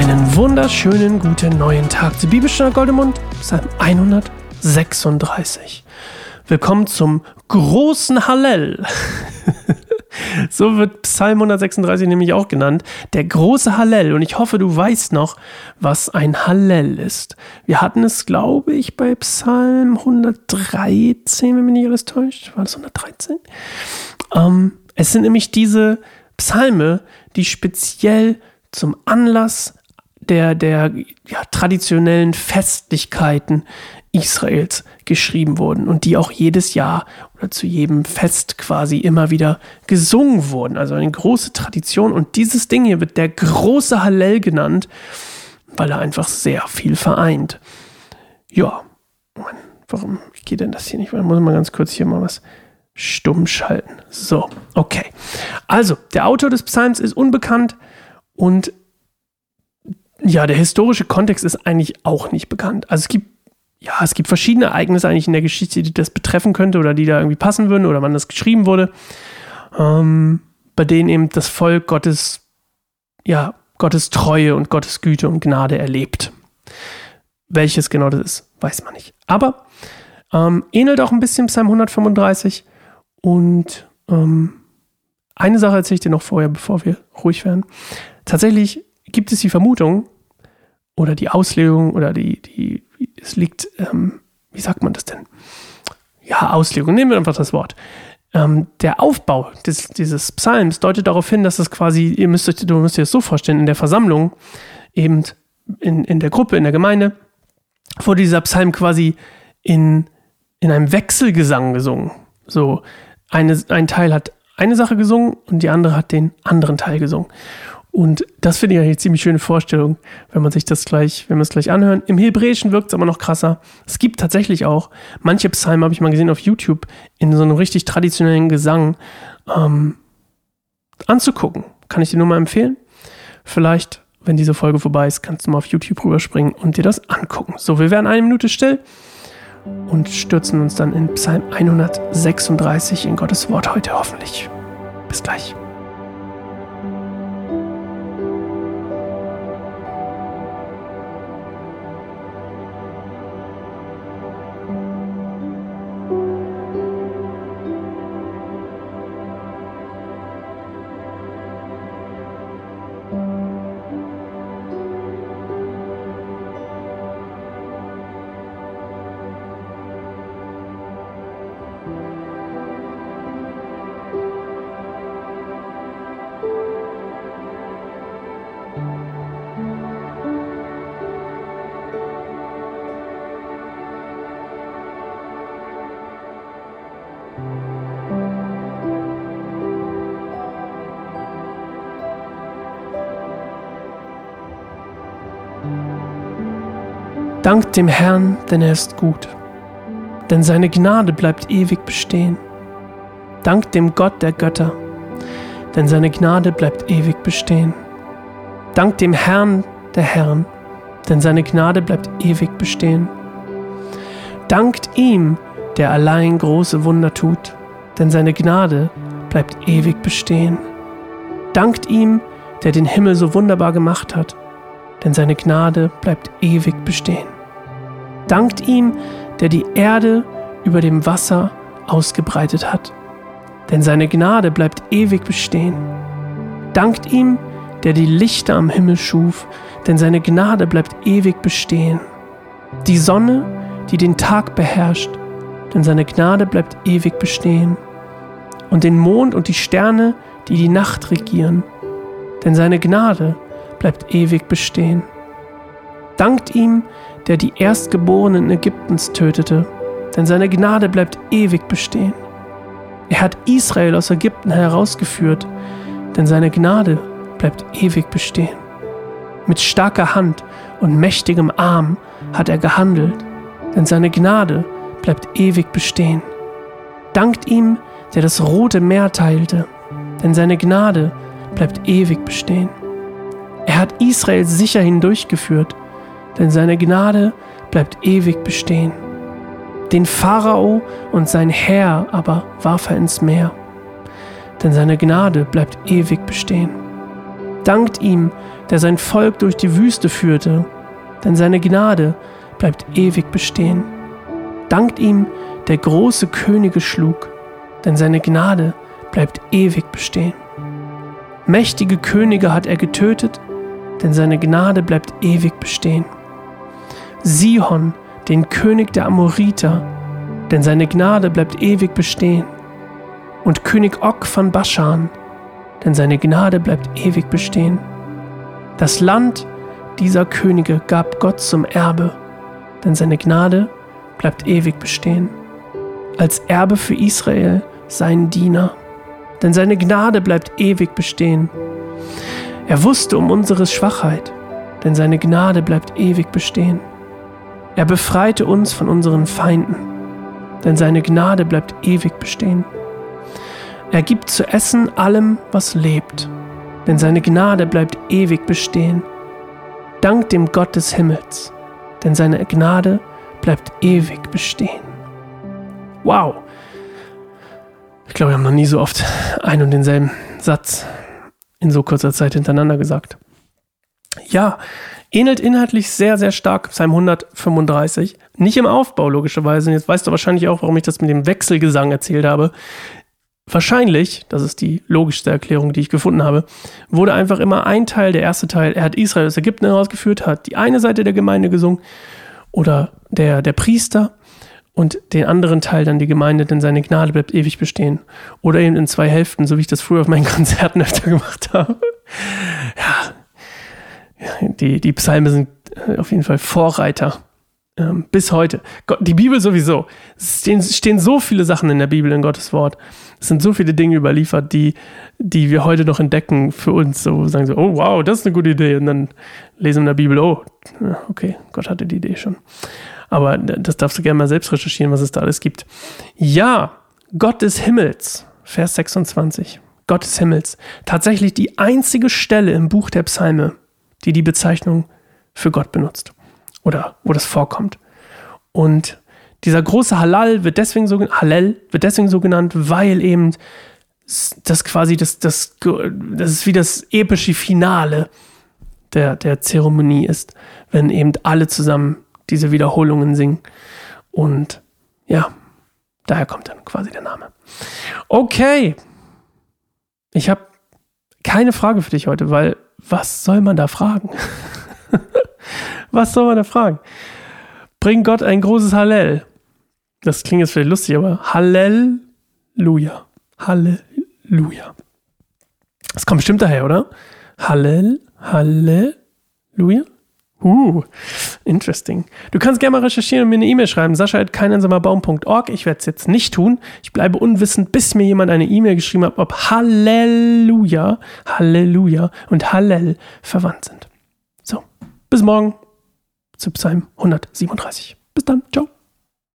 Einen wunderschönen guten neuen Tag zu Bibelstunde Goldemund, Psalm 136. Willkommen zum großen Hallel. so wird Psalm 136 nämlich auch genannt, der große Hallel. Und ich hoffe, du weißt noch, was ein Hallel ist. Wir hatten es, glaube ich, bei Psalm 113, wenn mich nicht alles täuscht. War das 113? Ähm, es sind nämlich diese Psalme, die speziell zum Anlass der, der ja, traditionellen Festlichkeiten Israels geschrieben wurden und die auch jedes Jahr oder zu jedem Fest quasi immer wieder gesungen wurden. Also eine große Tradition und dieses Ding hier wird der große Hallel genannt, weil er einfach sehr viel vereint. Ja, Mann, warum geht denn das hier nicht? Ich muss mal ganz kurz hier mal was stumm schalten. So, okay. Also, der Autor des Psalms ist unbekannt und ja, der historische Kontext ist eigentlich auch nicht bekannt. Also es gibt ja, es gibt verschiedene Ereignisse eigentlich in der Geschichte, die das betreffen könnte oder die da irgendwie passen würden oder wann das geschrieben wurde, ähm, bei denen eben das Volk Gottes, ja, Gottes Treue und Gottes Güte und Gnade erlebt. Welches genau das ist, weiß man nicht. Aber ähm, ähnelt auch ein bisschen Psalm 135 und ähm, eine Sache erzähle ich dir noch vorher, bevor wir ruhig werden. Tatsächlich gibt es die Vermutung oder die Auslegung oder die, die es liegt, ähm, wie sagt man das denn? Ja, Auslegung, nehmen wir einfach das Wort. Ähm, der Aufbau des, dieses Psalms deutet darauf hin, dass es quasi, ihr müsst euch, du müsst dir das so vorstellen, in der Versammlung, eben in, in der Gruppe, in der Gemeinde, wurde dieser Psalm quasi in, in einem Wechselgesang gesungen. So, eine, ein Teil hat eine Sache gesungen und die andere hat den anderen Teil gesungen. Und das finde ich eine ziemlich schöne Vorstellung, wenn man sich das gleich, wenn wir es gleich anhören. Im Hebräischen wirkt es aber noch krasser. Es gibt tatsächlich auch manche Psalmen, habe ich mal gesehen auf YouTube, in so einem richtig traditionellen Gesang ähm, anzugucken. Kann ich dir nur mal empfehlen. Vielleicht, wenn diese Folge vorbei ist, kannst du mal auf YouTube rüberspringen und dir das angucken. So, wir werden eine Minute still und stürzen uns dann in Psalm 136 in Gottes Wort heute hoffentlich. Bis gleich. Dank dem Herrn, denn er ist gut, denn seine Gnade bleibt ewig bestehen. Dank dem Gott der Götter, denn seine Gnade bleibt ewig bestehen. Dank dem Herrn der Herren, denn seine Gnade bleibt ewig bestehen. Dankt ihm, der allein große Wunder tut, denn seine Gnade bleibt ewig bestehen. Dankt ihm, der den Himmel so wunderbar gemacht hat, denn seine Gnade bleibt ewig bestehen. Dankt ihm, der die Erde über dem Wasser ausgebreitet hat, denn seine Gnade bleibt ewig bestehen. Dankt ihm, der die Lichter am Himmel schuf, denn seine Gnade bleibt ewig bestehen. Die Sonne, die den Tag beherrscht, denn seine Gnade bleibt ewig bestehen. Und den Mond und die Sterne, die die Nacht regieren, denn seine Gnade bleibt ewig bestehen. Dankt ihm, der die Erstgeborenen Ägyptens tötete, denn seine Gnade bleibt ewig bestehen. Er hat Israel aus Ägypten herausgeführt, denn seine Gnade bleibt ewig bestehen. Mit starker Hand und mächtigem Arm hat er gehandelt, denn seine Gnade bleibt ewig bestehen. Dankt ihm, der das rote Meer teilte, denn seine Gnade bleibt ewig bestehen. Er hat Israel sicher hindurchgeführt, denn seine Gnade bleibt ewig bestehen. Den Pharao und sein Herr aber warf er ins Meer, denn seine Gnade bleibt ewig bestehen. Dankt ihm, der sein Volk durch die Wüste führte, denn seine Gnade bleibt ewig bestehen. Dankt ihm, der große Könige schlug, denn seine Gnade bleibt ewig bestehen. Mächtige Könige hat er getötet, denn seine Gnade bleibt ewig bestehen. Sihon, den König der Amoriter, denn seine Gnade bleibt ewig bestehen. Und König Og von Baschan, denn seine Gnade bleibt ewig bestehen. Das Land dieser Könige gab Gott zum Erbe, denn seine Gnade bleibt ewig bestehen. Als Erbe für Israel seinen Diener, denn seine Gnade bleibt ewig bestehen. Er wusste um unsere Schwachheit, denn seine Gnade bleibt ewig bestehen. Er befreite uns von unseren Feinden, denn seine Gnade bleibt ewig bestehen. Er gibt zu essen allem, was lebt, denn seine Gnade bleibt ewig bestehen. Dank dem Gott des Himmels, denn seine Gnade bleibt ewig bestehen. Wow! Ich glaube, wir haben noch nie so oft einen und denselben Satz in so kurzer Zeit hintereinander gesagt. Ja, ähnelt inhaltlich sehr, sehr stark Psalm 135. Nicht im Aufbau, logischerweise. Und jetzt weißt du wahrscheinlich auch, warum ich das mit dem Wechselgesang erzählt habe. Wahrscheinlich, das ist die logischste Erklärung, die ich gefunden habe, wurde einfach immer ein Teil, der erste Teil, er hat Israel aus Ägypten herausgeführt, hat die eine Seite der Gemeinde gesungen oder der, der Priester und den anderen Teil dann die Gemeinde, denn seine Gnade bleibt ewig bestehen. Oder eben in zwei Hälften, so wie ich das früher auf meinen Konzerten öfter gemacht habe. Ja, die, die Psalme sind äh, auf jeden Fall Vorreiter ähm, bis heute. Gott, die Bibel sowieso. Es stehen, stehen so viele Sachen in der Bibel, in Gottes Wort. Es sind so viele Dinge überliefert, die, die wir heute noch entdecken für uns. So sagen so, oh wow, das ist eine gute Idee. Und dann lesen wir in der Bibel, oh, okay, Gott hatte die Idee schon. Aber das darfst du gerne mal selbst recherchieren, was es da alles gibt. Ja, Gott des Himmels, Vers 26. Gott des Himmels. Tatsächlich die einzige Stelle im Buch der Psalme, die die Bezeichnung für Gott benutzt oder wo das vorkommt. Und dieser große Halal wird deswegen so, Halal wird deswegen so genannt, weil eben das quasi das, das, das ist wie das epische Finale der, der Zeremonie ist, wenn eben alle zusammen diese Wiederholungen singen. Und ja, daher kommt dann quasi der Name. Okay. Ich habe keine Frage für dich heute, weil was soll man da fragen? was soll man da fragen? Bring Gott ein großes Hallel. Das klingt jetzt vielleicht lustig, aber Halleluja. Halleluja. Das kommt bestimmt daher, oder? Hallel, Halleluja. Uh, interesting. Du kannst gerne mal recherchieren und mir eine E-Mail schreiben. sascha.keineinsamerbaum.org. Ich werde es jetzt nicht tun. Ich bleibe unwissend, bis mir jemand eine E-Mail geschrieben hat, ob Halleluja, Halleluja und Hallel verwandt sind. So, bis morgen zu Psalm 137. Bis dann. Ciao.